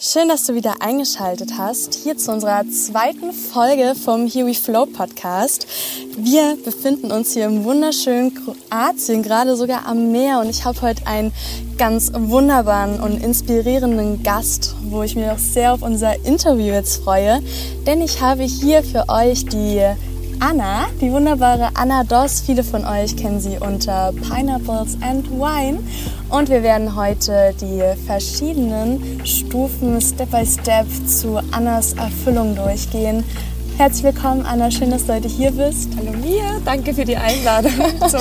Schön, dass du wieder eingeschaltet hast, hier zu unserer zweiten Folge vom Here We Flow Podcast. Wir befinden uns hier im wunderschönen Kroatien, gerade sogar am Meer und ich habe heute einen ganz wunderbaren und inspirierenden Gast, wo ich mich auch sehr auf unser Interview jetzt freue, denn ich habe hier für euch die Anna, die wunderbare Anna Doss. Viele von euch kennen sie unter Pineapples and Wine. Und wir werden heute die verschiedenen Stufen Step by Step zu Annas Erfüllung durchgehen. Herzlich willkommen, Anna. Schön, dass du heute hier bist. Hallo Mia, danke für die Einladung zum,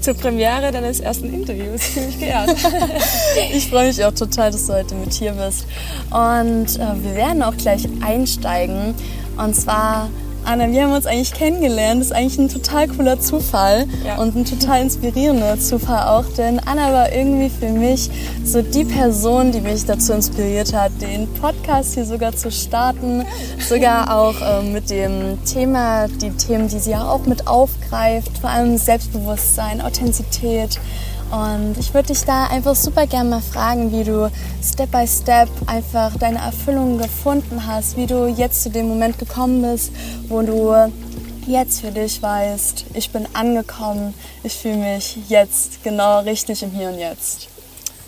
zur Premiere deines ersten Interviews. Ziemlich geehrt. ich freue mich auch total, dass du heute mit hier bist. Und äh, wir werden auch gleich einsteigen. Und zwar Anna, wir haben uns eigentlich kennengelernt. Das ist eigentlich ein total cooler Zufall ja. und ein total inspirierender Zufall auch, denn Anna war irgendwie für mich so die Person, die mich dazu inspiriert hat, den Podcast hier sogar zu starten, sogar auch äh, mit dem Thema, die Themen, die sie ja auch mit aufgreift, vor allem Selbstbewusstsein, Authentizität. Und ich würde dich da einfach super gerne mal fragen, wie du Step by Step einfach deine Erfüllung gefunden hast, wie du jetzt zu dem Moment gekommen bist, wo du jetzt für dich weißt, ich bin angekommen, ich fühle mich jetzt genau richtig im Hier und Jetzt.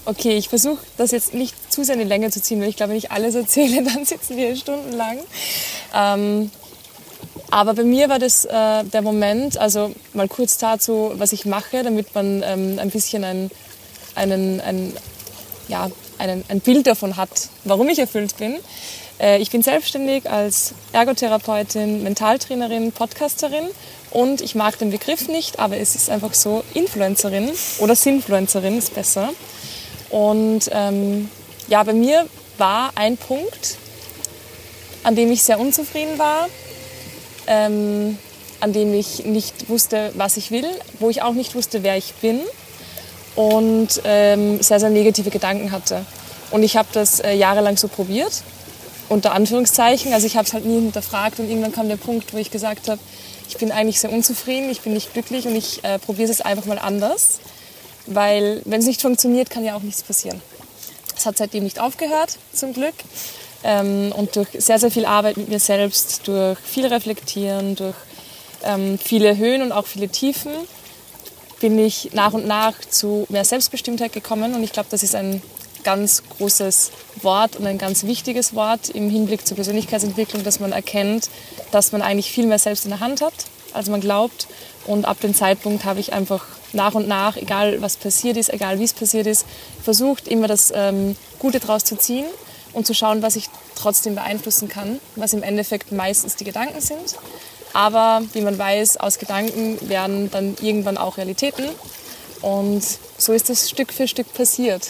Okay, ich versuche das jetzt nicht zu sehr in die Länge zu ziehen, weil ich glaube, wenn ich alles erzähle, dann sitzen wir stundenlang. Ähm, aber bei mir war das äh, der Moment, also mal kurz dazu, was ich mache, damit man ähm, ein bisschen ein, einen, ein, ja, einen, ein Bild davon hat, warum ich erfüllt bin. Äh, ich bin selbstständig als Ergotherapeutin, Mentaltrainerin, Podcasterin und ich mag den Begriff nicht, aber es ist einfach so, Influencerin oder Sinfluencerin ist besser. Und ähm, ja, bei mir war ein Punkt, an dem ich sehr unzufrieden war, ähm, an dem ich nicht wusste, was ich will, wo ich auch nicht wusste, wer ich bin und ähm, sehr, sehr negative Gedanken hatte. Und ich habe das äh, jahrelang so probiert, unter Anführungszeichen. Also ich habe es halt nie hinterfragt und irgendwann kam der Punkt, wo ich gesagt habe, ich bin eigentlich sehr unzufrieden, ich bin nicht glücklich und ich äh, probiere es einfach mal anders. Weil wenn es nicht funktioniert, kann ja auch nichts passieren. Es hat seitdem nicht aufgehört, zum Glück. Ähm, und durch sehr, sehr viel Arbeit mit mir selbst, durch viel Reflektieren, durch ähm, viele Höhen und auch viele Tiefen, bin ich nach und nach zu mehr Selbstbestimmtheit gekommen. Und ich glaube, das ist ein ganz großes Wort und ein ganz wichtiges Wort im Hinblick zur Persönlichkeitsentwicklung, dass man erkennt, dass man eigentlich viel mehr selbst in der Hand hat, als man glaubt. Und ab dem Zeitpunkt habe ich einfach nach und nach, egal was passiert ist, egal wie es passiert ist, versucht, immer das ähm, Gute daraus zu ziehen und zu schauen, was ich trotzdem beeinflussen kann, was im Endeffekt meistens die Gedanken sind. Aber wie man weiß, aus Gedanken werden dann irgendwann auch Realitäten. Und so ist es Stück für Stück passiert.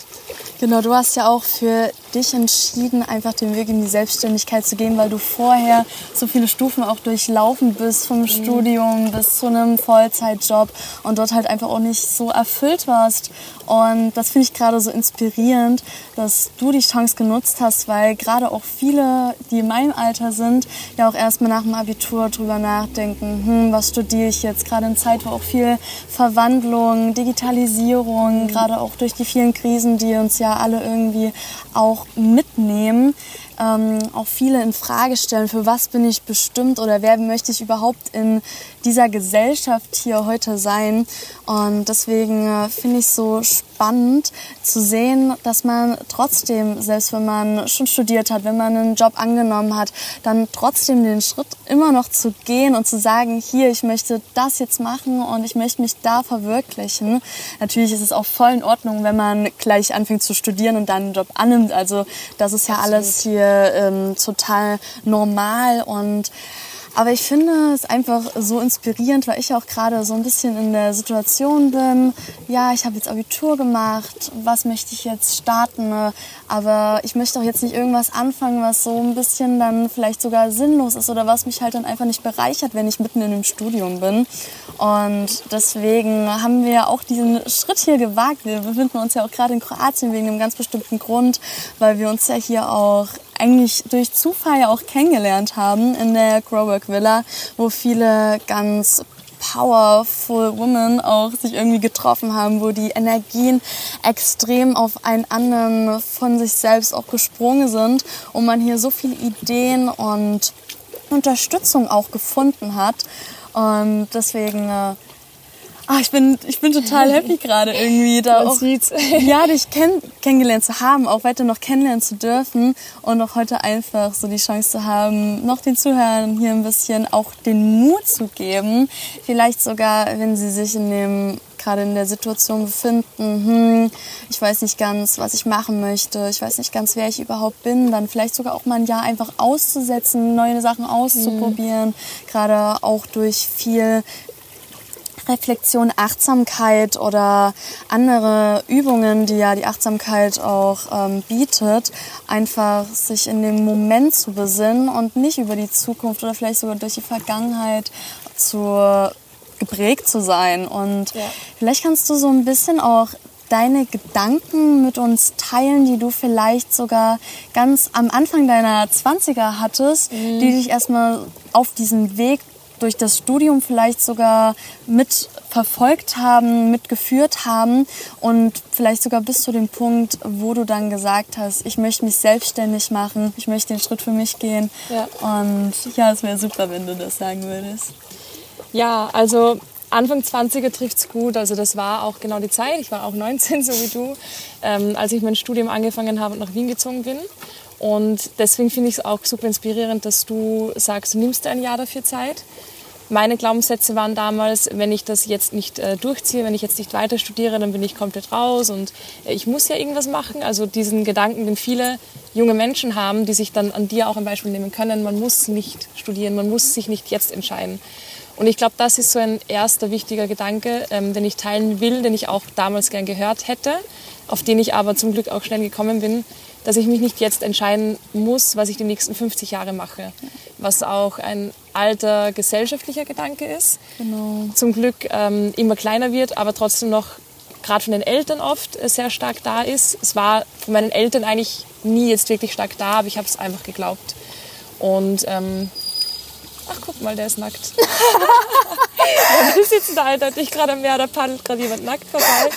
Genau, du hast ja auch für dich entschieden, einfach den Weg in die Selbstständigkeit zu gehen, weil du vorher so viele Stufen auch durchlaufen bist, vom mhm. Studium bis zu einem Vollzeitjob und dort halt einfach auch nicht so erfüllt warst. Und das finde ich gerade so inspirierend, dass du die Chance genutzt hast, weil gerade auch viele, die in meinem Alter sind, ja auch erstmal nach dem Abitur drüber nachdenken, hm, was studiere ich jetzt, gerade in Zeit, wo auch viel Verwandlung, Digitalisierung, mhm. gerade auch durch die vielen Krisen, die uns ja alle irgendwie auch mitnehmen, ähm, auch viele in Frage stellen, für was bin ich bestimmt oder wer möchte ich überhaupt in dieser Gesellschaft hier heute sein. Und deswegen äh, finde ich es so spannend zu sehen, dass man trotzdem, selbst wenn man schon studiert hat, wenn man einen Job angenommen hat, dann trotzdem den Schritt immer noch zu gehen und zu sagen, hier, ich möchte das jetzt machen und ich möchte mich da verwirklichen. Natürlich ist es auch voll in Ordnung, wenn man gleich anfängt zu studieren und dann einen Job annimmt. Also das ist ja Absolut. alles hier ähm, total normal und aber ich finde es einfach so inspirierend, weil ich auch gerade so ein bisschen in der Situation bin. Ja, ich habe jetzt Abitur gemacht. Was möchte ich jetzt starten? Aber ich möchte auch jetzt nicht irgendwas anfangen, was so ein bisschen dann vielleicht sogar sinnlos ist oder was mich halt dann einfach nicht bereichert, wenn ich mitten in dem Studium bin. Und deswegen haben wir auch diesen Schritt hier gewagt. Wir befinden uns ja auch gerade in Kroatien wegen einem ganz bestimmten Grund, weil wir uns ja hier auch eigentlich durch Zufall ja auch kennengelernt haben in der Growwork Villa, wo viele ganz powerful women auch sich irgendwie getroffen haben, wo die Energien extrem auf einen anderen von sich selbst auch gesprungen sind und man hier so viele Ideen und Unterstützung auch gefunden hat. Und deswegen Ah, ich bin, ich bin total happy gerade irgendwie da auch, ja, dich kenn, kennengelernt zu haben, auch weiter noch kennenlernen zu dürfen und auch heute einfach so die Chance zu haben, noch den Zuhörern hier ein bisschen auch den Mut zu geben. Vielleicht sogar, wenn sie sich in dem gerade in der Situation befinden, hm, ich weiß nicht ganz, was ich machen möchte, ich weiß nicht ganz, wer ich überhaupt bin, dann vielleicht sogar auch mal ein Jahr einfach auszusetzen, neue Sachen auszuprobieren, mhm. gerade auch durch viel Reflexion, Achtsamkeit oder andere Übungen, die ja die Achtsamkeit auch ähm, bietet, einfach sich in dem Moment zu besinnen und nicht über die Zukunft oder vielleicht sogar durch die Vergangenheit zu geprägt zu sein. Und ja. vielleicht kannst du so ein bisschen auch deine Gedanken mit uns teilen, die du vielleicht sogar ganz am Anfang deiner 20er hattest, mhm. die dich erstmal auf diesen Weg durch das Studium vielleicht sogar mit verfolgt haben, mitgeführt haben und vielleicht sogar bis zu dem Punkt, wo du dann gesagt hast, ich möchte mich selbstständig machen, ich möchte den Schritt für mich gehen. Ja. Und ja, es wäre super, wenn du das sagen würdest. Ja, also Anfang 20er trifft es gut. Also das war auch genau die Zeit. Ich war auch 19, so wie du, ähm, als ich mein Studium angefangen habe und nach Wien gezogen bin. Und deswegen finde ich es auch super inspirierend, dass du sagst, du nimmst dir ein Jahr dafür Zeit. Meine Glaubenssätze waren damals, wenn ich das jetzt nicht äh, durchziehe, wenn ich jetzt nicht weiter studiere, dann bin ich komplett raus und äh, ich muss ja irgendwas machen. Also diesen Gedanken, den viele junge Menschen haben, die sich dann an dir auch ein Beispiel nehmen können. Man muss nicht studieren, man muss sich nicht jetzt entscheiden. Und ich glaube, das ist so ein erster wichtiger Gedanke, ähm, den ich teilen will, den ich auch damals gern gehört hätte, auf den ich aber zum Glück auch schnell gekommen bin dass ich mich nicht jetzt entscheiden muss, was ich die nächsten 50 Jahre mache. Was auch ein alter gesellschaftlicher Gedanke ist. Genau. Zum Glück ähm, immer kleiner wird, aber trotzdem noch gerade von den Eltern oft sehr stark da ist. Es war von meinen Eltern eigentlich nie jetzt wirklich stark da, aber ich habe es einfach geglaubt. Und ähm, ach guck mal, der ist nackt. Wir sitzen da eindeutig gerade am Meer, da paddelt gerade jemand nackt vorbei,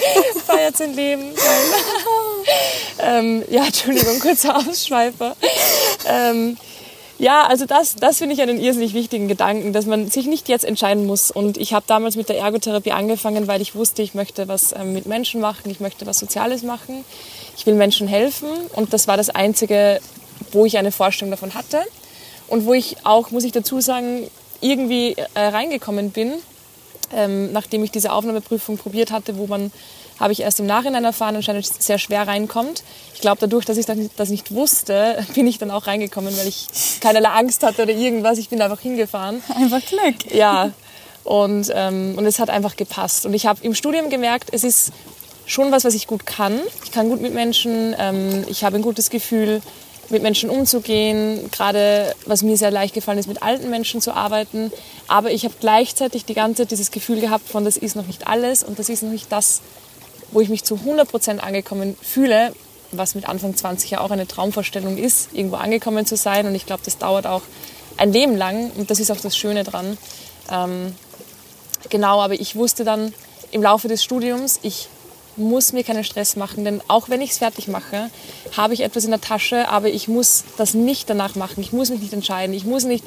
feiert sein Leben. Ähm, ja, Entschuldigung, kurzer Ausschweifer. Ähm, ja, also das, das finde ich einen irrsinnig wichtigen Gedanken, dass man sich nicht jetzt entscheiden muss. Und ich habe damals mit der Ergotherapie angefangen, weil ich wusste, ich möchte was ähm, mit Menschen machen, ich möchte was Soziales machen, ich will Menschen helfen. Und das war das Einzige, wo ich eine Vorstellung davon hatte. Und wo ich auch, muss ich dazu sagen, irgendwie äh, reingekommen bin, ähm, nachdem ich diese Aufnahmeprüfung probiert hatte, wo man, habe ich erst im Nachhinein erfahren, anscheinend sehr schwer reinkommt. Ich glaube, dadurch, dass ich das nicht wusste, bin ich dann auch reingekommen, weil ich keinerlei Angst hatte oder irgendwas. Ich bin einfach hingefahren. Einfach Glück. Ja. Und, ähm, und es hat einfach gepasst. Und ich habe im Studium gemerkt, es ist schon was, was ich gut kann. Ich kann gut mit Menschen, ähm, ich habe ein gutes Gefühl, mit Menschen umzugehen, gerade was mir sehr leicht gefallen ist, mit alten Menschen zu arbeiten. Aber ich habe gleichzeitig die ganze Zeit dieses Gefühl gehabt von, das ist noch nicht alles und das ist noch nicht das, wo ich mich zu 100 Prozent angekommen fühle, was mit Anfang 20 ja auch eine Traumvorstellung ist, irgendwo angekommen zu sein. Und ich glaube, das dauert auch ein Leben lang und das ist auch das Schöne dran. Ähm, genau, aber ich wusste dann im Laufe des Studiums, ich muss mir keinen Stress machen, denn auch wenn ich es fertig mache, habe ich etwas in der Tasche, aber ich muss das nicht danach machen. Ich muss mich nicht entscheiden. Ich muss nicht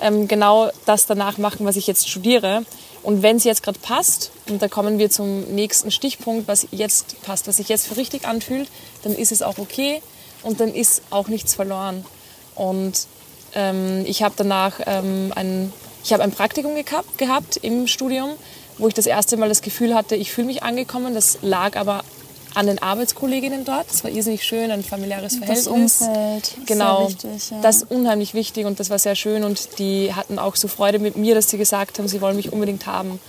ähm, genau das danach machen, was ich jetzt studiere. Und wenn es jetzt gerade passt, und da kommen wir zum nächsten Stichpunkt, was jetzt passt, was sich jetzt für richtig anfühlt, dann ist es auch okay und dann ist auch nichts verloren. Und ähm, ich habe danach ähm, ein, ich hab ein Praktikum gehabt, gehabt im Studium wo ich das erste Mal das Gefühl hatte, ich fühle mich angekommen. Das lag aber an den Arbeitskolleginnen dort. Das war irrsinnig schön, ein familiäres Verhältnis. Das Umfeld. Genau. Wichtig, ja. Das ist unheimlich wichtig und das war sehr schön. Und die hatten auch so Freude mit mir, dass sie gesagt haben, sie wollen mich unbedingt haben.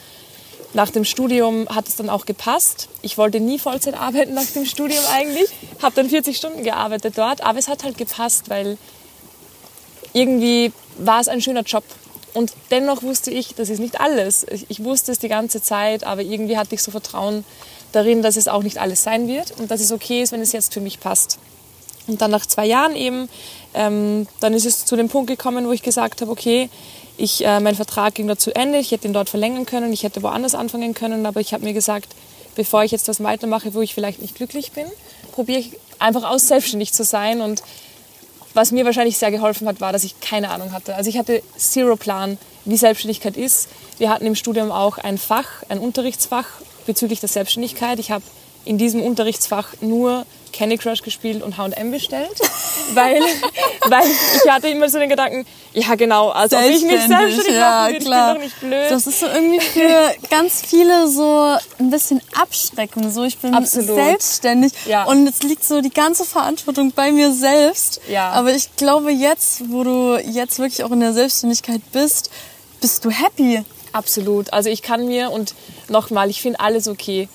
Nach dem Studium hat es dann auch gepasst. Ich wollte nie Vollzeit arbeiten nach dem Studium eigentlich. Habe dann 40 Stunden gearbeitet dort. Aber es hat halt gepasst, weil irgendwie war es ein schöner Job. Und dennoch wusste ich, das ist nicht alles. Ich wusste es die ganze Zeit, aber irgendwie hatte ich so Vertrauen darin, dass es auch nicht alles sein wird und dass es okay ist, wenn es jetzt für mich passt. Und dann nach zwei Jahren eben, ähm, dann ist es zu dem Punkt gekommen, wo ich gesagt habe, okay, ich, äh, mein Vertrag ging dort zu Ende, ich hätte ihn dort verlängern können, ich hätte woanders anfangen können, aber ich habe mir gesagt, bevor ich jetzt was weitermache, wo ich vielleicht nicht glücklich bin, probiere ich einfach aus, selbstständig zu sein. Und was mir wahrscheinlich sehr geholfen hat, war, dass ich keine Ahnung hatte. Also ich hatte zero Plan, wie Selbstständigkeit ist. Wir hatten im Studium auch ein Fach, ein Unterrichtsfach bezüglich der Selbstständigkeit. Ich habe in diesem Unterrichtsfach nur Candy Crush gespielt und H&M bestellt, weil, weil ich hatte immer so den Gedanken, ja genau, also ob ich mich selbstständig ja, machen würde, klar. ich bin doch nicht blöd. Das ist so irgendwie für ganz viele so ein bisschen Abschreckung, so ich bin Absolut. selbstständig ja. und jetzt liegt so die ganze Verantwortung bei mir selbst, ja. aber ich glaube jetzt, wo du jetzt wirklich auch in der Selbstständigkeit bist, bist du happy. Absolut, also ich kann mir und nochmal, ich finde alles okay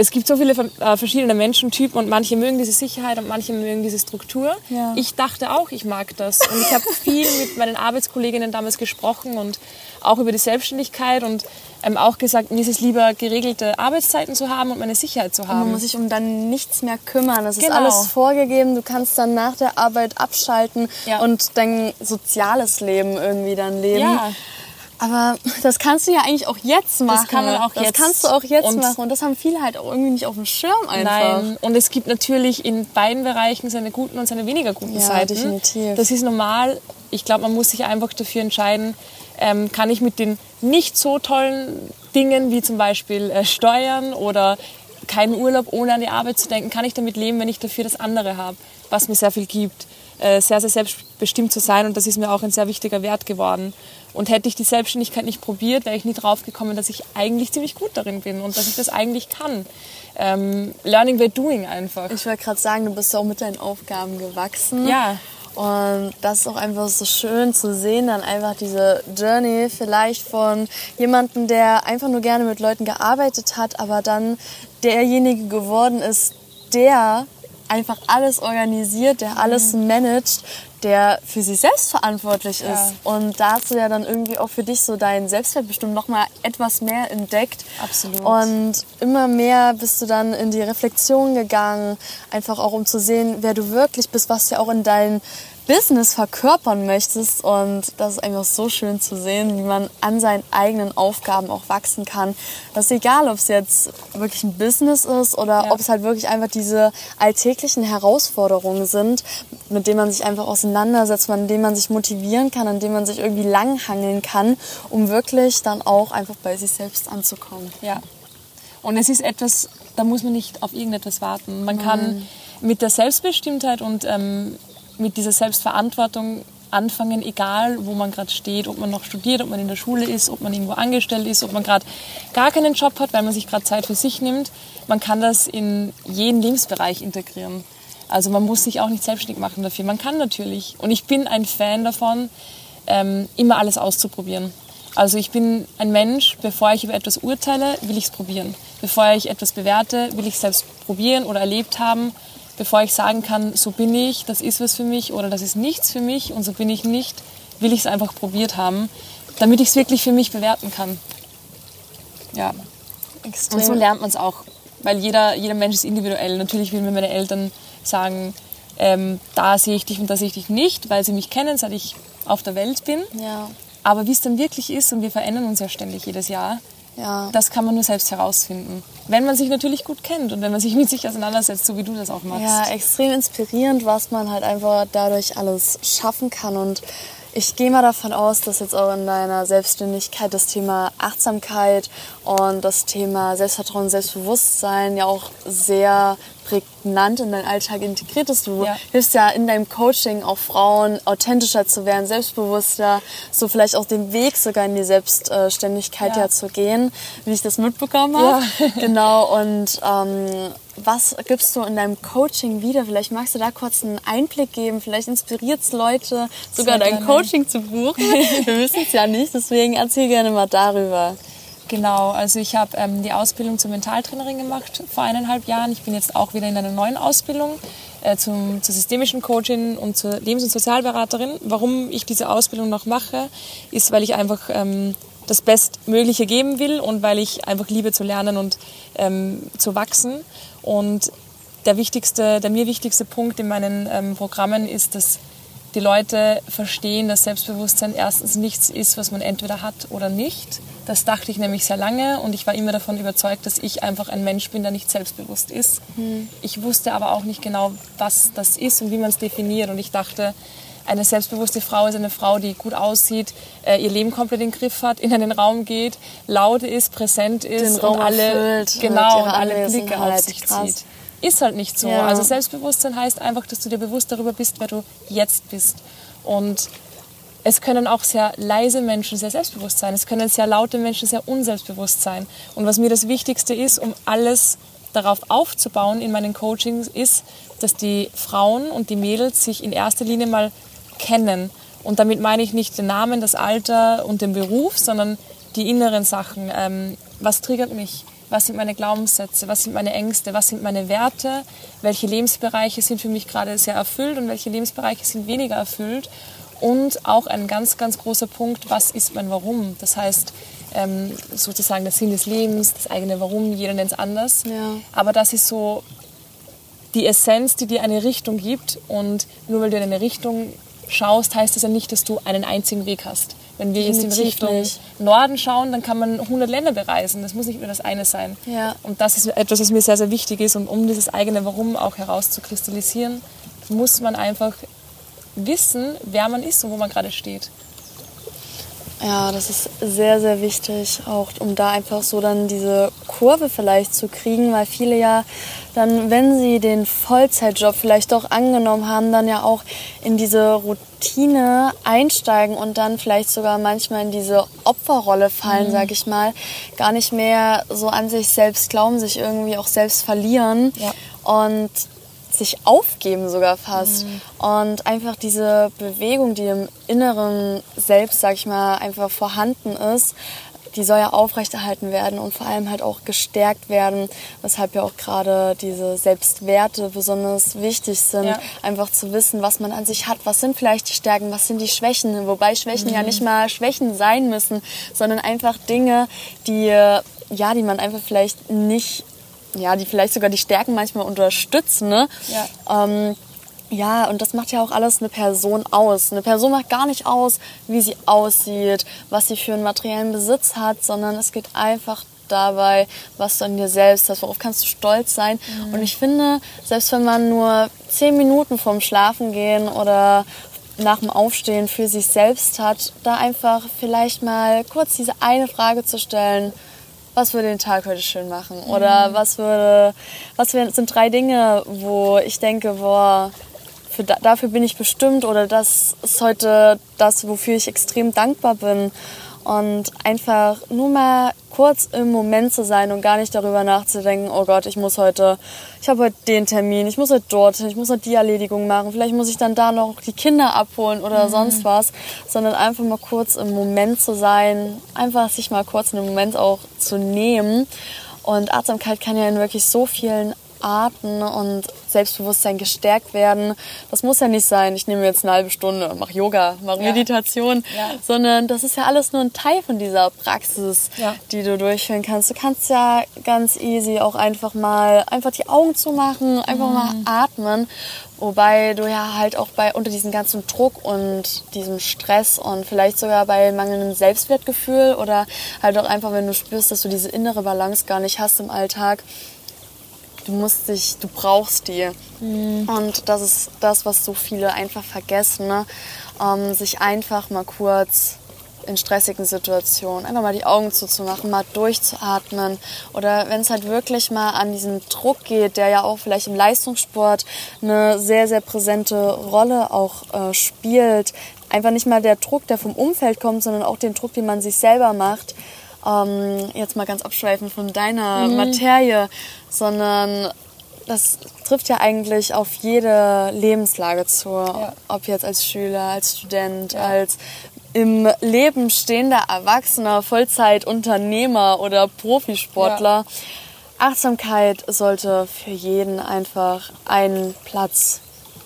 es gibt so viele äh, verschiedene Menschentypen und manche mögen diese Sicherheit und manche mögen diese Struktur. Ja. Ich dachte auch, ich mag das. Und ich habe viel mit meinen Arbeitskolleginnen damals gesprochen und auch über die Selbstständigkeit und ähm, auch gesagt, mir ist es lieber, geregelte Arbeitszeiten zu haben und meine Sicherheit zu haben. man muss sich um dann nichts mehr kümmern. Es genau. ist alles vorgegeben. Du kannst dann nach der Arbeit abschalten ja. und dein soziales Leben irgendwie dann leben. Ja. Aber das kannst du ja eigentlich auch jetzt machen. Das kann man auch das jetzt. Das kannst du auch jetzt und machen. Und das haben viele halt auch irgendwie nicht auf dem Schirm einfach. Nein. Und es gibt natürlich in beiden Bereichen seine guten und seine weniger guten ja, Seiten. definitiv. Das ist normal. Ich glaube, man muss sich einfach dafür entscheiden, ähm, kann ich mit den nicht so tollen Dingen wie zum Beispiel äh, Steuern oder keinen Urlaub ohne an die Arbeit zu denken, kann ich damit leben, wenn ich dafür das andere habe, was mir sehr viel gibt. Äh, sehr, sehr selbstbestimmt zu sein und das ist mir auch ein sehr wichtiger Wert geworden. Und hätte ich die Selbstständigkeit nicht probiert, wäre ich nie drauf gekommen, dass ich eigentlich ziemlich gut darin bin und dass ich das eigentlich kann. Ähm, learning by doing einfach. Ich wollte gerade sagen, du bist auch mit deinen Aufgaben gewachsen. Ja. Und das ist auch einfach so schön zu sehen, dann einfach diese Journey vielleicht von jemandem, der einfach nur gerne mit Leuten gearbeitet hat, aber dann derjenige geworden ist, der einfach alles organisiert, der alles mhm. managt, der für sich selbst verantwortlich ist. Ja. Und da hast du ja dann irgendwie auch für dich so dein Selbstwertbestimmt noch mal etwas mehr entdeckt. Absolut. Und immer mehr bist du dann in die Reflexion gegangen, einfach auch um zu sehen, wer du wirklich bist, was ja auch in deinen Business verkörpern möchtest. Und das ist einfach so schön zu sehen, wie man an seinen eigenen Aufgaben auch wachsen kann. Das ist egal, ob es jetzt wirklich ein Business ist oder ja. ob es halt wirklich einfach diese alltäglichen Herausforderungen sind, mit denen man sich einfach auseinandersetzt, an denen man sich motivieren kann, an denen man sich irgendwie langhangeln kann, um wirklich dann auch einfach bei sich selbst anzukommen. Ja. Und es ist etwas, da muss man nicht auf irgendetwas warten. Man kann mit der Selbstbestimmtheit und ähm, mit dieser Selbstverantwortung anfangen, egal wo man gerade steht, ob man noch studiert, ob man in der Schule ist, ob man irgendwo angestellt ist, ob man gerade gar keinen Job hat, weil man sich gerade Zeit für sich nimmt. Man kann das in jeden Lebensbereich integrieren. Also man muss sich auch nicht selbstständig machen dafür. Man kann natürlich. Und ich bin ein Fan davon, ähm, immer alles auszuprobieren. Also ich bin ein Mensch, bevor ich über etwas urteile, will ich es probieren. Bevor ich etwas bewerte, will ich es selbst probieren oder erlebt haben bevor ich sagen kann, so bin ich, das ist was für mich oder das ist nichts für mich und so bin ich nicht, will ich es einfach probiert haben, damit ich es wirklich für mich bewerten kann. Ja. Extrem. Und so lernt man es auch, weil jeder, jeder Mensch ist individuell. Natürlich will mir meine Eltern sagen, ähm, da sehe ich dich und da sehe ich dich nicht, weil sie mich kennen, seit ich auf der Welt bin. Ja. Aber wie es dann wirklich ist, und wir verändern uns ja ständig jedes Jahr, ja. Das kann man nur selbst herausfinden. Wenn man sich natürlich gut kennt und wenn man sich mit sich auseinandersetzt, so wie du das auch machst. Ja, extrem inspirierend, was man halt einfach dadurch alles schaffen kann. Und ich gehe mal davon aus, dass jetzt auch in deiner Selbstständigkeit das Thema Achtsamkeit und das Thema Selbstvertrauen, Selbstbewusstsein ja auch sehr prägnant in deinen Alltag integriert ist. Du ja. hilfst ja in deinem Coaching auch Frauen authentischer zu werden, selbstbewusster, so vielleicht auch den Weg sogar in die Selbstständigkeit ja, ja zu gehen, wie ich das mitbekommen habe. Ja. genau. Und ähm, was gibst du in deinem Coaching wieder? Vielleicht magst du da kurz einen Einblick geben. Vielleicht inspiriert es Leute, sogar Sehr dein gerne. Coaching zu buchen. Wir wissen es ja nicht, deswegen erzähl gerne mal darüber. Genau, also ich habe ähm, die Ausbildung zur Mentaltrainerin gemacht vor eineinhalb Jahren. Ich bin jetzt auch wieder in einer neuen Ausbildung äh, zum, zur systemischen Coachin und zur Lebens- und Sozialberaterin. Warum ich diese Ausbildung noch mache, ist, weil ich einfach ähm, das Bestmögliche geben will und weil ich einfach liebe zu lernen und ähm, zu wachsen. Und der wichtigste, der mir wichtigste Punkt in meinen ähm, Programmen ist, dass die Leute verstehen, dass Selbstbewusstsein erstens nichts ist, was man entweder hat oder nicht. Das dachte ich nämlich sehr lange und ich war immer davon überzeugt, dass ich einfach ein Mensch bin, der nicht selbstbewusst ist. Mhm. Ich wusste aber auch nicht genau, was das ist und wie man es definiert und ich dachte, eine selbstbewusste Frau ist eine Frau, die gut aussieht, äh, ihr Leben komplett in den Griff hat, in einen Raum geht, laut ist, präsent ist Den und alle, genau, und alle Blicke auf sich krass. zieht ist halt nicht so. Ja. Also Selbstbewusstsein heißt einfach, dass du dir bewusst darüber bist, wer du jetzt bist. Und es können auch sehr leise Menschen sehr selbstbewusst sein. Es können sehr laute Menschen sehr unselbstbewusst sein. Und was mir das Wichtigste ist, um alles darauf aufzubauen in meinen Coachings, ist, dass die Frauen und die Mädels sich in erster Linie mal kennen. Und damit meine ich nicht den Namen, das Alter und den Beruf, sondern die inneren Sachen. Ähm, was triggert mich? was sind meine Glaubenssätze, was sind meine Ängste, was sind meine Werte, welche Lebensbereiche sind für mich gerade sehr erfüllt und welche Lebensbereiche sind weniger erfüllt. Und auch ein ganz, ganz großer Punkt, was ist mein Warum? Das heißt, ähm, sozusagen der Sinn des Lebens, das eigene Warum, jeder nennt es anders. Ja. Aber das ist so die Essenz, die dir eine Richtung gibt. Und nur weil du in eine Richtung schaust, heißt das ja nicht, dass du einen einzigen Weg hast. Wenn wir jetzt in Richtung nicht. Norden schauen, dann kann man 100 Länder bereisen. Das muss nicht nur das eine sein. Ja. Und das ist etwas, was mir sehr, sehr wichtig ist. Und um dieses eigene Warum auch herauszukristallisieren, muss man einfach wissen, wer man ist und wo man gerade steht. Ja, das ist sehr, sehr wichtig, auch um da einfach so dann diese Kurve vielleicht zu kriegen, weil viele ja dann, wenn sie den Vollzeitjob vielleicht doch angenommen haben, dann ja auch in diese Routine einsteigen und dann vielleicht sogar manchmal in diese Opferrolle fallen, mhm. sag ich mal, gar nicht mehr so an sich selbst glauben, sich irgendwie auch selbst verlieren. Ja. Und sich aufgeben sogar fast. Mhm. Und einfach diese Bewegung, die im Inneren selbst, sag ich mal, einfach vorhanden ist, die soll ja aufrechterhalten werden und vor allem halt auch gestärkt werden, weshalb ja auch gerade diese Selbstwerte besonders wichtig sind. Ja. Einfach zu wissen, was man an sich hat, was sind vielleicht die Stärken, was sind die Schwächen, wobei Schwächen mhm. ja nicht mal Schwächen sein müssen, sondern einfach Dinge, die ja, die man einfach vielleicht nicht ja, die vielleicht sogar die Stärken manchmal unterstützen. Ne? Ja. Ähm, ja, und das macht ja auch alles eine Person aus. Eine Person macht gar nicht aus, wie sie aussieht, was sie für einen materiellen Besitz hat, sondern es geht einfach dabei, was du an dir selbst hast, worauf kannst du stolz sein. Mhm. Und ich finde, selbst wenn man nur zehn Minuten vorm Schlafen gehen oder nach dem Aufstehen für sich selbst hat, da einfach vielleicht mal kurz diese eine Frage zu stellen, was würde den Tag heute schön machen? Oder mhm. was würde, was sind drei Dinge, wo ich denke, boah, für, dafür bin ich bestimmt oder das ist heute das, wofür ich extrem dankbar bin und einfach nur mal kurz im Moment zu sein und gar nicht darüber nachzudenken, oh Gott, ich muss heute, ich habe heute den Termin, ich muss heute dorthin, ich muss heute die Erledigung machen, vielleicht muss ich dann da noch die Kinder abholen oder mhm. sonst was, sondern einfach mal kurz im Moment zu sein, einfach sich mal kurz einen Moment auch zu nehmen. Und Achtsamkeit kann ja in wirklich so vielen Arten und Selbstbewusstsein gestärkt werden. Das muss ja nicht sein, ich nehme jetzt eine halbe Stunde, mache Yoga, mache ja. Meditation, ja. sondern das ist ja alles nur ein Teil von dieser Praxis, ja. die du durchführen kannst. Du kannst ja ganz easy auch einfach mal einfach die Augen zumachen, einfach mhm. mal atmen Wobei du ja halt auch bei unter diesem ganzen Druck und diesem Stress und vielleicht sogar bei mangelndem Selbstwertgefühl oder halt auch einfach, wenn du spürst, dass du diese innere Balance gar nicht hast im Alltag, du musst dich, du brauchst die. Mhm. Und das ist das, was so viele einfach vergessen, ne? ähm, sich einfach mal kurz in stressigen Situationen einfach mal die Augen zuzumachen, mal durchzuatmen oder wenn es halt wirklich mal an diesen Druck geht, der ja auch vielleicht im Leistungssport eine sehr, sehr präsente Rolle auch äh, spielt, einfach nicht mal der Druck, der vom Umfeld kommt, sondern auch den Druck, den man sich selber macht, ähm, jetzt mal ganz abschweifend von deiner mhm. Materie, sondern das trifft ja eigentlich auf jede Lebenslage zu. Ja. Ob jetzt als Schüler, als Student, ja. als im Leben stehender Erwachsener, Vollzeitunternehmer oder Profisportler. Ja. Achtsamkeit sollte für jeden einfach einen Platz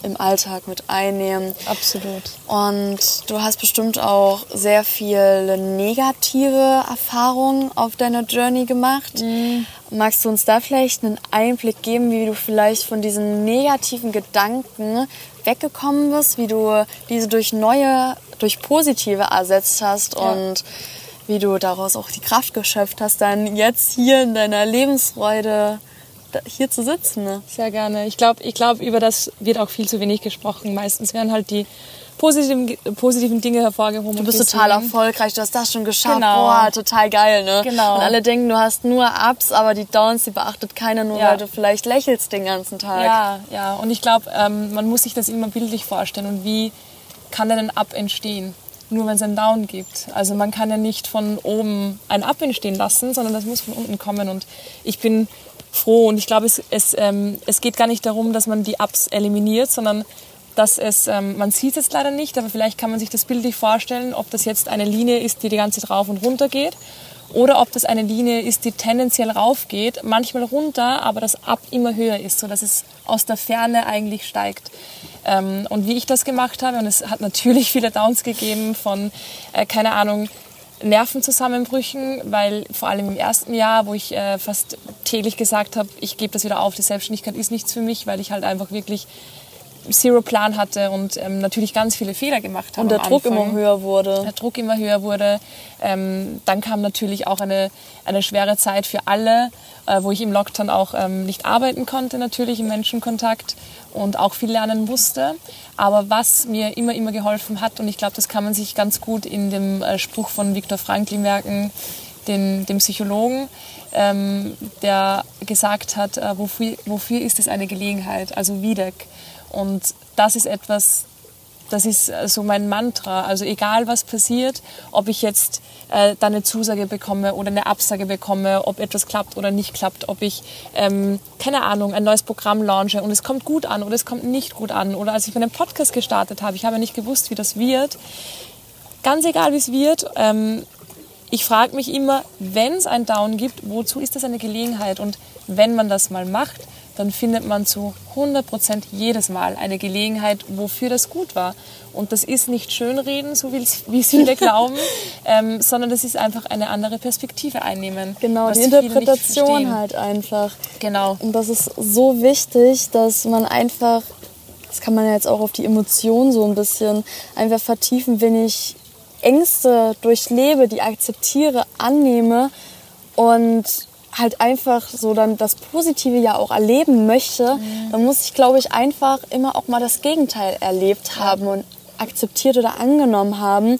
im Alltag mit einnehmen. Absolut. Und du hast bestimmt auch sehr viele negative Erfahrungen auf deiner Journey gemacht. Mhm. magst du uns da vielleicht einen Einblick geben, wie du vielleicht von diesen negativen Gedanken weggekommen bist, wie du diese durch neue, durch positive ersetzt hast Ja. und wie du daraus auch die Kraft geschöpft hast, dann jetzt hier in deiner Lebensfreude hier zu sitzen. Ne? Sehr gerne. Ich glaube, ich glaub, über das wird auch viel zu wenig gesprochen. Meistens werden halt die positiven, positiven Dinge hervorgehoben. Du bist total erfolgreich, du hast das schon geschafft. Genau. Boah, total geil, ne? Genau. Und alle denken, du hast nur Ups, aber die Downs, die beachtet keiner, nur Ja. weil du vielleicht lächelst den ganzen Tag. Ja, ja. Und ich glaube, ähm, man muss sich das immer bildlich vorstellen. Und wie kann denn ein Up entstehen? Nur wenn es einen Down gibt. Also man kann ja nicht von oben ein Up entstehen lassen, sondern das muss von unten kommen. Und ich bin froh und ich glaube, es, es, ähm, es geht gar nicht darum, dass man die Ups eliminiert, sondern dass es, ähm, man sieht es leider nicht, aber vielleicht kann man sich das bildlich vorstellen, ob das jetzt eine Linie ist, die die ganze Zeit rauf und runter geht oder ob das eine Linie ist, die tendenziell rauf geht, manchmal runter, aber das Up immer höher ist, sodass es aus der Ferne eigentlich steigt. Ähm, und wie ich das gemacht habe, und es hat natürlich viele Downs gegeben von, äh, keine Ahnung, Nervenzusammenbrüchen, weil vor allem im ersten Jahr, wo ich äh, fast täglich gesagt habe, ich gebe das wieder auf, die Selbstständigkeit ist nichts für mich, weil ich halt einfach wirklich Zero Plan hatte und ähm, natürlich ganz viele Fehler gemacht habe. Und der Druck immer höher wurde. der Druck immer höher wurde. Ähm, dann kam natürlich auch eine, eine schwere Zeit für alle, äh, wo ich im Lockdown auch ähm, nicht arbeiten konnte, natürlich im Menschenkontakt und auch viel lernen musste. Aber was mir immer, immer geholfen hat, und ich glaube, das kann man sich ganz gut in dem äh, Spruch von Viktor Frankl merken, den, dem Psychologen, ähm, der gesagt hat, äh, wofür, wofür ist es eine Gelegenheit, also Wiedek. Und das ist etwas, das ist äh, so mein Mantra. Also egal was passiert, ob ich jetzt äh, da eine Zusage bekomme oder eine Absage bekomme, ob etwas klappt oder nicht klappt, ob ich, ähm, keine Ahnung, ein neues Programm launche und es kommt gut an oder es kommt nicht gut an. Oder als ich meinen Podcast gestartet habe, ich habe nicht gewusst, wie das wird. Ganz egal, wie es wird. Ähm, ich frage mich immer, wenn es ein Down gibt, wozu ist das eine Gelegenheit? Und wenn man das mal macht, dann findet man zu 100 Prozent jedes Mal eine Gelegenheit, wofür das gut war. Und das ist nicht Schönreden, so wie es viele glauben, ähm, sondern das ist einfach eine andere Perspektive einnehmen. Genau, die Interpretation halt einfach. Genau. Und das ist so wichtig, dass man einfach, das kann man ja jetzt auch auf die Emotionen so ein bisschen einfach vertiefen, wenn ich Ängste durchlebe, die akzeptiere, annehme und halt einfach so dann das Positive ja auch erleben möchte, dann muss ich, glaube ich, einfach immer auch mal das Gegenteil erlebt haben und akzeptiert oder angenommen haben,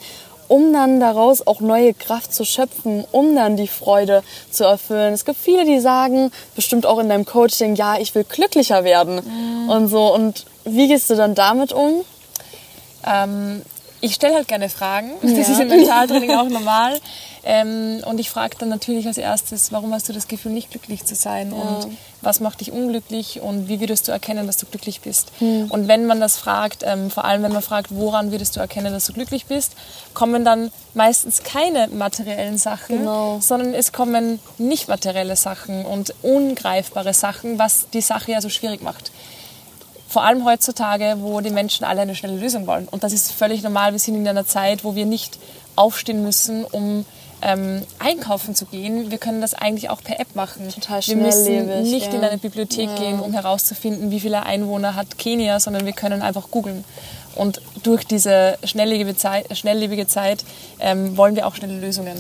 um dann daraus auch neue Kraft zu schöpfen, um dann die Freude zu erfüllen. Es gibt viele, die sagen, bestimmt auch in deinem Coaching, ja, ich will glücklicher werden und so. Und wie gehst du dann damit um? Ähm, ich stelle halt gerne Fragen. Das Ja. ist im Mentaltraining auch normal. Ähm, und ich frage dann natürlich als erstes, warum hast du das Gefühl, nicht glücklich zu sein? Und was macht dich unglücklich? Und wie würdest du erkennen, dass du glücklich bist? Hm. Und wenn man das fragt, ähm, vor allem wenn man fragt, woran würdest du erkennen, dass du glücklich bist, kommen dann meistens keine materiellen Sachen, Genau. sondern es kommen nicht materielle Sachen und ungreifbare Sachen, was die Sache ja so schwierig macht vor allem heutzutage, wo die Menschen alle eine schnelle Lösung wollen. Und das ist völlig normal. Wir sind in einer Zeit, wo wir nicht aufstehen müssen, um ähm, einkaufen zu gehen. Wir können das eigentlich auch per App machen. Total wir müssen nicht ja. in eine Bibliothek gehen, um herauszufinden, wie viele Einwohner hat Kenia, sondern wir können einfach googeln. Und durch diese schnelllebige Zeit, schnelllebige Zeit ähm, wollen wir auch schnelle Lösungen.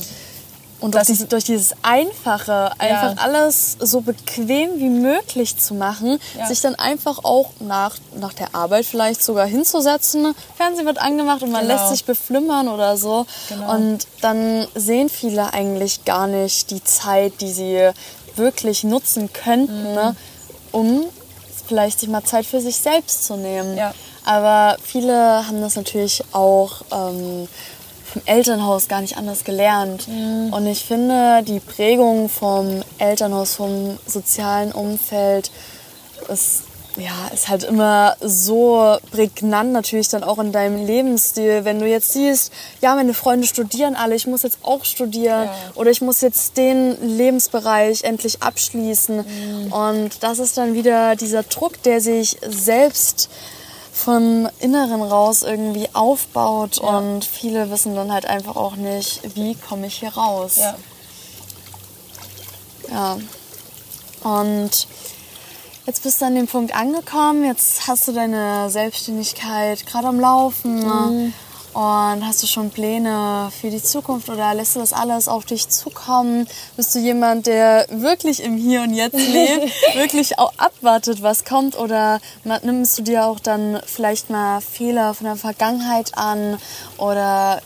Und durch, dies- durch dieses Einfache, einfach Ja. alles so bequem wie möglich zu machen, Ja. sich dann einfach auch nach, nach der Arbeit vielleicht sogar hinzusetzen. Fernsehen wird angemacht und man Genau. lässt sich beflimmern oder so. Genau. Und dann sehen viele eigentlich gar nicht die Zeit, die sie wirklich nutzen könnten, Mhm. ne, um vielleicht sich mal Zeit für sich selbst zu nehmen. Ja. Aber viele haben das natürlich auch ähm, vom Elternhaus gar nicht anders gelernt. Und ich finde, die Prägung vom Elternhaus, vom sozialen Umfeld, ist, ja, ist halt immer so prägnant natürlich dann auch in deinem Lebensstil. Wenn du jetzt siehst, ja, meine Freunde studieren alle, ich muss jetzt auch studieren Ja. oder ich muss jetzt den Lebensbereich endlich abschließen. Und das ist dann wieder dieser Druck, der sich selbst vom Inneren raus irgendwie aufbaut Ja. und viele wissen dann halt einfach auch nicht, wie komme ich hier raus. Ja. Ja. Und jetzt bist du an dem Punkt angekommen, jetzt hast du deine Selbstständigkeit gerade am Laufen. Mhm. Und hast du schon Pläne für die Zukunft oder lässt du das alles auf dich zukommen? Bist du jemand, der wirklich im Hier und Jetzt lebt, wirklich auch abwartet, was kommt? Oder nimmst du dir auch dann vielleicht mal Fehler von der Vergangenheit an? Oder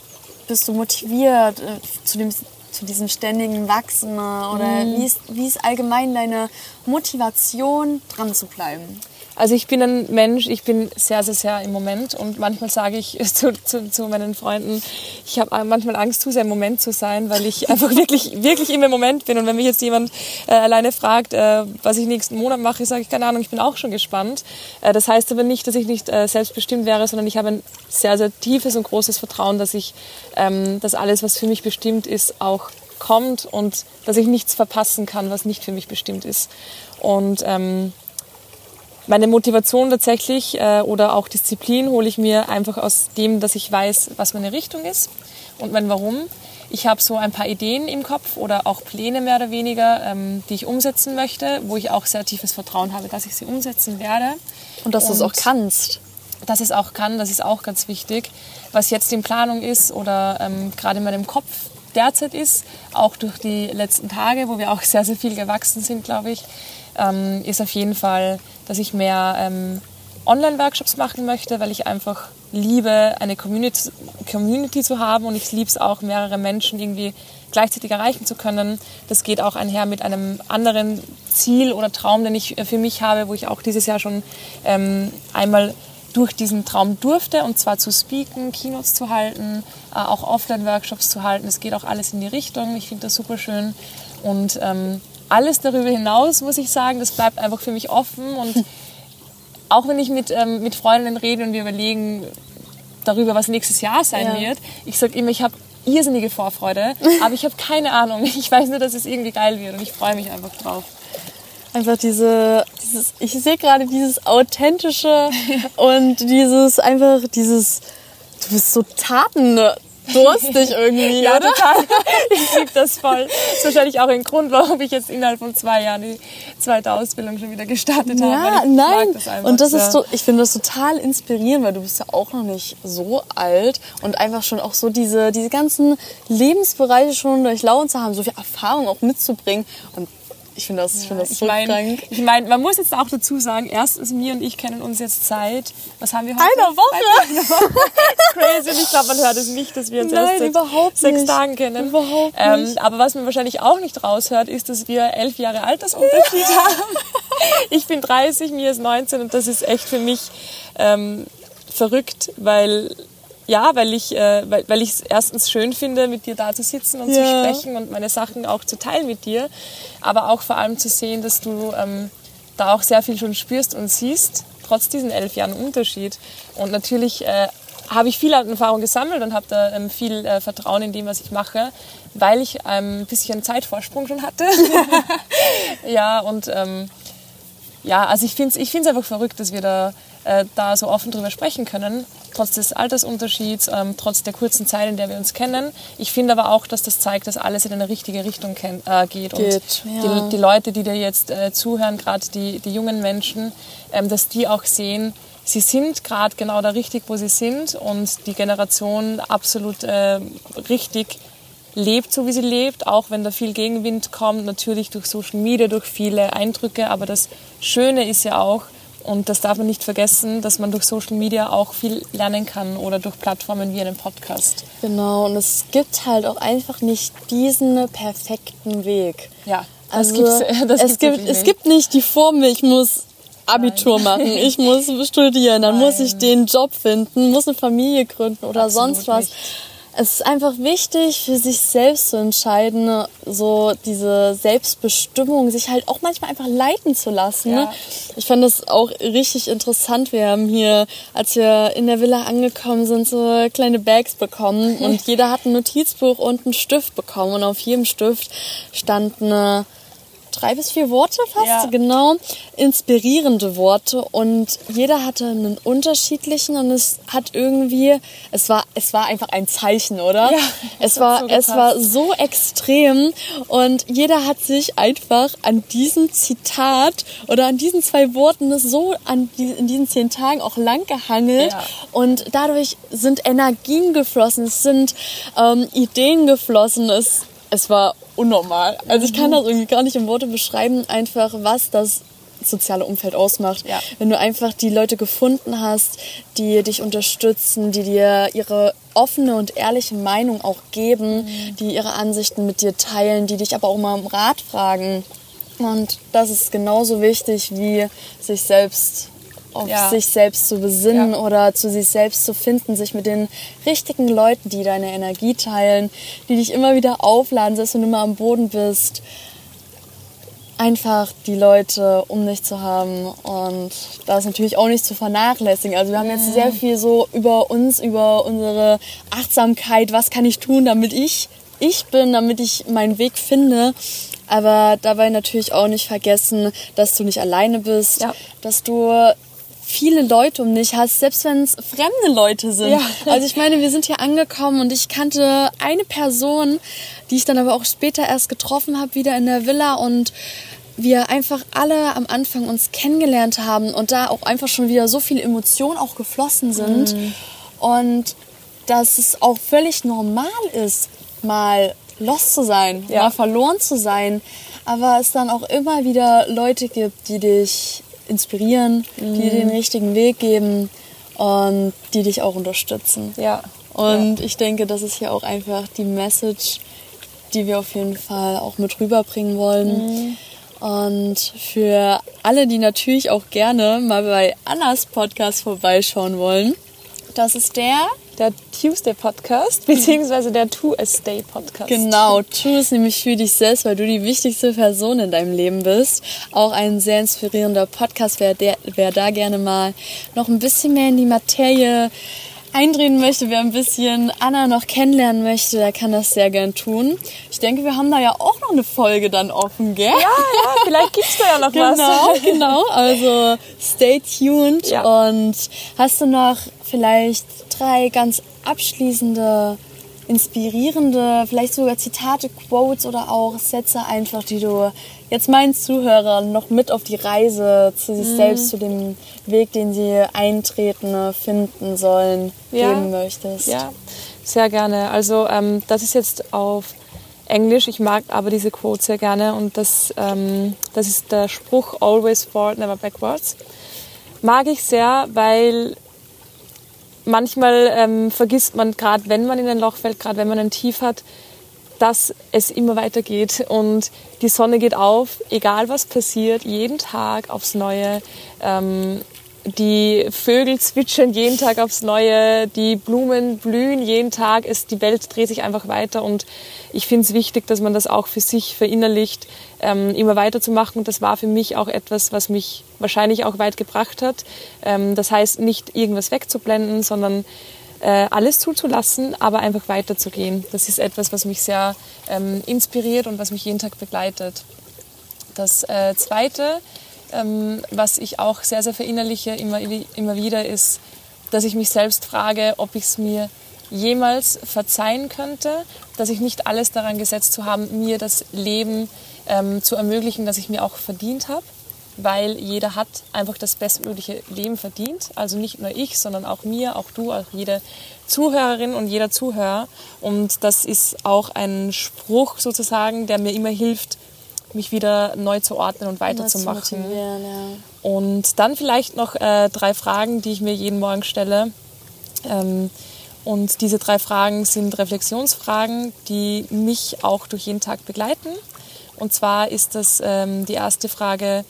bist du motiviert äh, zu, dem, zu diesem ständigen Wachsen? Oder mhm. wie, ist, wie ist allgemein deine Motivation, dran zu bleiben? Also ich bin ein Mensch, ich bin sehr, sehr, sehr im Moment und manchmal sage ich zu, zu, zu meinen Freunden, ich habe manchmal Angst, zu sehr im Moment zu sein, weil ich einfach wirklich, wirklich im Moment bin. Und wenn mich jetzt jemand äh, alleine fragt, äh, was ich nächsten Monat mache, sage ich, keine Ahnung, ich bin auch schon gespannt. Äh, das heißt aber nicht, dass ich nicht äh, selbstbestimmt wäre, sondern ich habe ein sehr, sehr tiefes und großes Vertrauen, dass ich, ähm, dass alles, was für mich bestimmt ist, auch kommt und dass ich nichts verpassen kann, was nicht für mich bestimmt ist. Und ähm, meine Motivation tatsächlich äh, oder auch Disziplin hole ich mir einfach aus dem, dass ich weiß, was meine Richtung ist und mein Warum. Ich habe so ein paar Ideen im Kopf oder auch Pläne mehr oder weniger, ähm, die ich umsetzen möchte, wo ich auch sehr tiefes Vertrauen habe, dass ich sie umsetzen werde. Und dass du es auch kannst. Dass ich es auch kann, das ist auch ganz wichtig. Was jetzt in Planung ist oder ähm, gerade in meinem Kopf derzeit ist, auch durch die letzten Tage, wo wir auch sehr, sehr viel gewachsen sind, glaube ich, ähm, ist auf jeden Fall, dass ich mehr ähm, Online-Workshops machen möchte, weil ich einfach liebe, eine Community, Community zu haben und ich liebe es auch, mehrere Menschen irgendwie gleichzeitig erreichen zu können. Das geht auch einher mit einem anderen Ziel oder Traum, den ich für mich habe, wo ich auch dieses Jahr schon ähm, einmal durch diesen Traum durfte, und zwar zu speaken, Keynotes zu halten, äh, auch Offline-Workshops zu halten. Es geht auch alles in die Richtung. Ich finde das super schön. Und ähm, alles darüber hinaus, muss ich sagen, das bleibt einfach für mich offen. Und auch wenn ich mit, ähm, mit Freundinnen rede und wir überlegen darüber, was nächstes Jahr sein ja. wird, ich sage immer, ich habe irrsinnige Vorfreude, aber ich habe keine Ahnung. Ich weiß nur, dass es irgendwie geil wird und ich freue mich einfach drauf. Einfach diese, dieses, ich sehe gerade dieses authentische und dieses einfach dieses, du bist so Taten, durstig irgendwie, ja, oder? total. Ich liebe das voll. Das ist wahrscheinlich auch ein Grund, warum ich jetzt innerhalb von zwei Jahren die zweite Ausbildung schon wieder gestartet ja, habe. Ja, nein. Das und das ist so, ich finde das total inspirierend, weil du bist ja auch noch nicht so alt und einfach schon auch so diese, diese ganzen Lebensbereiche schon durchlaufen zu haben, so viel Erfahrung auch mitzubringen. Und ich finde das, ich find das so ich mein, krank. Ich meine, man muss jetzt auch dazu sagen, erstens, mir und ich kennen uns jetzt seit, was haben wir heute? Einer Woche. Eine Woche. crazy. Ich glaube, man hört es nicht, dass wir uns Nein, erst seit sechs Tagen kennen. Überhaupt ähm, nicht. Ähm, aber was man wahrscheinlich auch nicht raushört, ist, dass wir elf Jahre Altersunterschied haben. Ich bin 30, mir ist 19 und das ist echt für mich ähm, verrückt, weil ja, weil ich äh, weil, weil ich es erstens schön finde, mit dir da zu sitzen und ja. zu sprechen und meine Sachen auch zu teilen mit dir, aber auch vor allem zu sehen, dass du ähm, da auch sehr viel schon spürst und siehst, trotz diesen elf Jahren Unterschied. Und natürlich äh, habe ich viel Erfahrung gesammelt und habe da ähm, viel äh, Vertrauen in dem, was ich mache, weil ich ähm, ein bisschen Zeitvorsprung schon hatte. ja, und ähm, ja, also ich finde es ich find's einfach verrückt, dass wir da äh, da so offen drüber sprechen können, trotz des Altersunterschieds, ähm, trotz der kurzen Zeit, in der wir uns kennen. Ich finde aber auch, dass das zeigt, dass alles in eine richtige Richtung äh, geht. geht. Und ja. die, die, Leute, die dir jetzt äh, zuhören, gerade die, die jungen Menschen, ähm, dass die auch sehen, sie sind gerade genau da richtig, wo sie sind und die Generation absolut äh, richtig lebt, so wie sie lebt, auch wenn da viel Gegenwind kommt, natürlich durch Social Media, durch viele Eindrücke. Aber das Schöne ist ja auch, und das darf man nicht vergessen, dass man durch Social Media auch viel lernen kann oder durch Plattformen wie einen Podcast. Genau, und es gibt halt auch einfach nicht diesen perfekten Weg. Ja, das also, das es, gibt, es gibt nicht die Formel, ich muss Abitur Nein. machen, ich muss studieren, dann Nein. muss ich den Job finden, muss eine Familie gründen oder Absolut sonst was. Nicht es ist einfach wichtig, für sich selbst zu entscheiden, so diese Selbstbestimmung, sich halt auch manchmal einfach leiten zu lassen. Ja. Ich fand das auch richtig interessant. Wir haben hier, als wir in der Villa angekommen sind, so kleine Bags bekommen und jeder hat ein Notizbuch und einen Stift bekommen und auf jedem Stift stand eine drei bis vier Worte fast, Ja. genau, inspirierende Worte und jeder hatte einen unterschiedlichen und es hat irgendwie, es war, es war einfach ein Zeichen, oder? Ja, es war, so es war so extrem und jeder hat sich einfach an diesem Zitat oder an diesen zwei Worten so an die, in diesen zehn Tagen auch lang gehangelt Ja. und dadurch sind Energien geflossen, es sind ähm, Ideen geflossen, es, es war unnormal. Also ich Mhm. kann das irgendwie gar nicht in Worte beschreiben, einfach was das soziale Umfeld ausmacht. Ja. Wenn du einfach die Leute gefunden hast, die dich unterstützen, die dir ihre offene und ehrliche Meinung auch geben, Mhm. die ihre Ansichten mit dir teilen, die dich aber auch mal um Rat fragen. Und das ist genauso wichtig wie sich selbst auf Ja. sich selbst zu besinnen Ja. oder zu sich selbst zu finden, sich mit den richtigen Leuten, die deine Energie teilen, die dich immer wieder aufladen, selbst wenn du mal am Boden bist, einfach die Leute um dich zu haben und das natürlich auch nicht zu vernachlässigen. Also wir haben jetzt sehr viel so über uns, über unsere Achtsamkeit, was kann ich tun, damit ich ich bin, damit ich meinen Weg finde. Aber dabei natürlich auch nicht vergessen, dass du nicht alleine bist, Ja. dass du viele Leute um dich hast, selbst wenn es fremde Leute sind. Ja. Also ich meine, wir sind hier angekommen und ich kannte eine Person, die ich dann aber auch später erst getroffen habe, wieder in der Villa und wir einfach alle am Anfang uns kennengelernt haben und da auch einfach schon wieder so viele Emotionen auch geflossen sind und dass es auch völlig normal ist, mal lost zu sein, Ja. mal verloren zu sein, aber es dann auch immer wieder Leute gibt, die dich inspirieren, die dir den richtigen Weg geben und die dich auch unterstützen. Ja. Und ich denke, das ist hier auch einfach die Message, die wir auf jeden Fall auch mit rüberbringen wollen. Und für alle, die natürlich auch gerne mal bei Annas Podcast vorbeischauen wollen, das ist der Der Tuesday Podcast, beziehungsweise der Two A Stay Podcast. Genau, tu es nämlich für dich selbst, weil du die wichtigste Person in deinem Leben bist. Auch ein sehr inspirierender Podcast, wer, der, wer da gerne mal noch ein bisschen mehr in die Materie eindrehen möchte, wer ein bisschen Anna noch kennenlernen möchte, der kann das sehr gern tun. Ich denke, wir haben da ja auch noch eine Folge dann offen, gell? Ja, ja, vielleicht gibt's da ja noch Genau, was. genau. Also stay tuned. Ja. Und hast du noch vielleicht drei ganz abschließende, inspirierende, vielleicht sogar Zitate, Quotes oder auch Sätze einfach, die du jetzt meinen Zuhörern noch mit auf die Reise zu Mhm. sich selbst, zu dem Weg, den sie eintreten, finden sollen, Ja. geben möchtest? Ja, sehr gerne. Also ähm, das ist jetzt auf Englisch. Ich mag aber diese Quote sehr gerne und das, ähm, das ist der Spruch Always forward, never backwards. Mag ich sehr, weil manchmal ähm, vergisst man, gerade wenn man in ein Loch fällt, gerade wenn man ein Tief hat, dass es immer weitergeht und die Sonne geht auf, egal was passiert, jeden Tag aufs Neue. Ähm, die Vögel zwitschern jeden Tag aufs Neue, die Blumen blühen jeden Tag, es, die Welt dreht sich einfach weiter und ich finde es wichtig, dass man das auch für sich verinnerlicht, ähm, immer weiterzumachen und das war für mich auch etwas, was mich wahrscheinlich auch weit gebracht hat. Ähm, das heißt, nicht irgendwas wegzublenden, sondern äh, alles zuzulassen, aber einfach weiterzugehen. Das ist etwas, was mich sehr ähm, inspiriert und was mich jeden Tag begleitet. Das äh, Zweite, ähm, was ich auch sehr, sehr verinnerliche immer, immer wieder, ist, dass ich mich selbst frage, ob ich es mir jemals verzeihen könnte, dass ich nicht alles daran gesetzt zu haben, mir das Leben ähm, zu ermöglichen, das ich mir auch verdient habe, weil jeder hat einfach das bestmögliche Leben verdient. Also nicht nur ich, sondern auch mir, auch du, auch jede Zuhörerin und jeder Zuhörer. Und das ist auch ein Spruch sozusagen, der mir immer hilft, mich wieder neu zu ordnen und weiterzumachen. ja. Und dann vielleicht noch äh, drei Fragen, die ich mir jeden Morgen stelle. Ähm, und diese drei Fragen sind Reflexionsfragen, die mich auch durch jeden Tag begleiten. Und zwar ist das ähm, die erste Frage,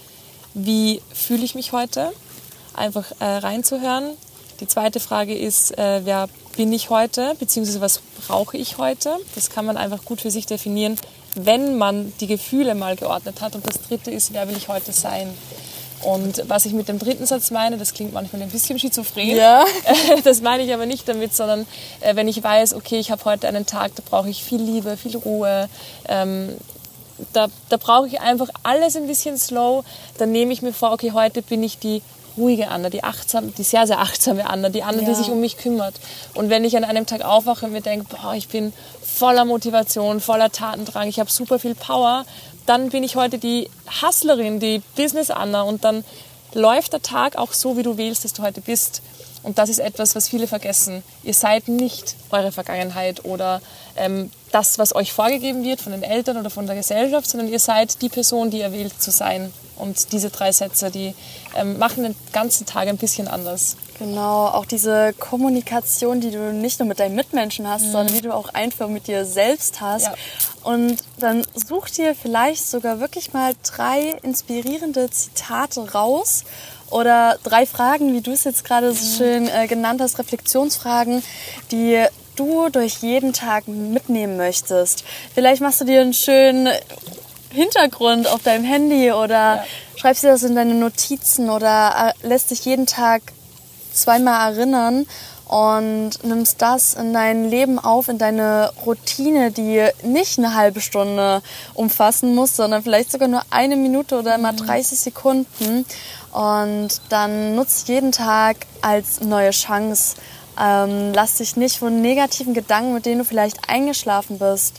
wie fühle ich mich heute? Einfach äh, reinzuhören. Die zweite Frage ist, äh, wer bin ich heute, beziehungsweise was brauche ich heute? Das kann man einfach gut für sich definieren, wenn man die Gefühle mal geordnet hat. Und das dritte ist, wer will ich heute sein? Und was ich mit dem dritten Satz meine, das klingt manchmal ein bisschen schizophren. Ja. Das meine ich aber nicht damit, sondern äh, wenn ich weiß, okay, ich habe heute einen Tag, da brauche ich viel Liebe, viel Ruhe, ähm, da, da brauche ich einfach alles ein bisschen slow. Dann nehme ich mir vor, okay, heute bin ich die ruhige Anna, die achtsam, die sehr, sehr achtsame Anna, die Anna, ja. die sich um mich kümmert. Und wenn ich an einem Tag aufwache und mir denke, boah, ich bin voller Motivation, voller Tatendrang, ich habe super viel Power, dann bin ich heute die Hustlerin, die Business Anna und dann läuft der Tag auch so, wie du wählst, dass du heute bist. Und das ist etwas, was viele vergessen. Ihr seid nicht eure Vergangenheit oder ähm, das, was euch vorgegeben wird von den Eltern oder von der Gesellschaft, sondern ihr seid die Person, die ihr wählt zu sein. Und diese drei Sätze, die ähm, machen den ganzen Tag ein bisschen anders. Genau, auch diese Kommunikation, die du nicht nur mit deinen Mitmenschen hast, mhm. sondern die du auch einfach mit dir selbst hast. Ja. Und dann such dir vielleicht sogar wirklich mal drei inspirierende Zitate raus oder drei Fragen, wie du es jetzt gerade so schön äh, genannt hast, Reflexionsfragen, die du durch jeden Tag mitnehmen möchtest. Vielleicht machst du dir einen schönen Hintergrund auf deinem Handy oder ja. schreibst dir das in deine Notizen oder äh, lässt dich jeden Tag zweimal erinnern und nimmst das in dein Leben auf, in deine Routine, die nicht eine halbe Stunde umfassen muss, sondern vielleicht sogar nur eine Minute oder mal 30 mhm. Sekunden. Und dann nutzt jeden Tag als neue Chance. Ähm, lass dich nicht von negativen Gedanken, mit denen du vielleicht eingeschlafen bist,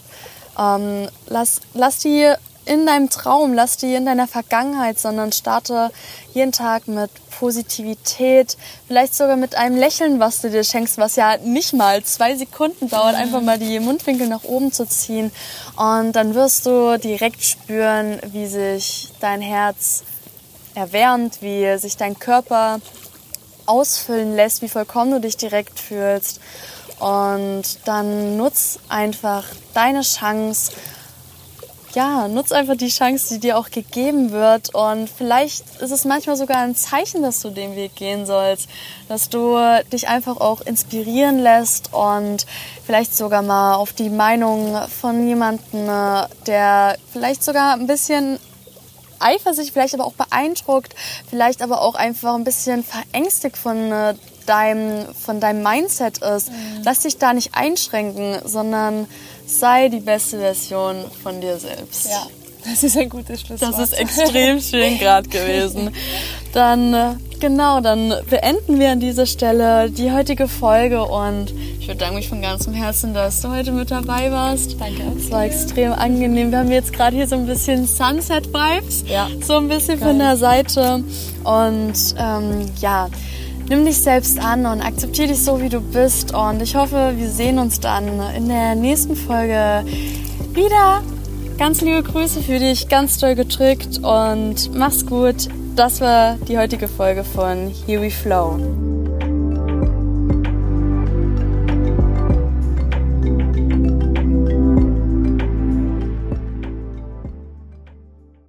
ähm, lass, lass die in deinem Traum, lass die in deiner Vergangenheit, sondern starte jeden Tag mit Positivität, vielleicht sogar mit einem Lächeln, was du dir schenkst, was ja nicht mal zwei Sekunden dauert, mhm. einfach mal die Mundwinkel nach oben zu ziehen. Und dann wirst du direkt spüren, wie sich dein Herz erwärmt, wie sich dein Körper ausfüllen lässt, wie vollkommen du dich direkt fühlst. Und dann nutz einfach deine Chance ja, nutz einfach die Chance, die dir auch gegeben wird. Und vielleicht ist es manchmal sogar ein Zeichen, dass du den Weg gehen sollst, dass du dich einfach auch inspirieren lässt und vielleicht sogar mal auf die Meinung von jemandem, äh, der vielleicht sogar ein bisschen eifersüchtig, vielleicht aber auch beeindruckt, vielleicht aber auch einfach ein bisschen verängstigt von äh, deinem, von deinem Mindset ist. Mhm. Lass dich da nicht einschränken, sondern sei die beste Version von dir selbst. Ja, das ist ein gutes Schlusswort. Das ist extrem schön gerade gewesen. Dann, äh, genau, dann beenden wir an dieser Stelle die heutige Folge und ich bedanke mich von ganzem Herzen, dass du heute mit dabei warst. Danke. Es war extrem angenehm. Wir haben jetzt gerade hier so ein bisschen Sunset-Vibes. Ja. So ein bisschen Geil. von der Seite. Und ähm, ja, nimm dich selbst an und akzeptiere dich so, wie du bist. Und ich hoffe, wir sehen uns dann in der nächsten Folge wieder. Ganz liebe Grüße für dich, ganz doll gedrückt und mach's gut. Das war die heutige Folge von Here We Flow.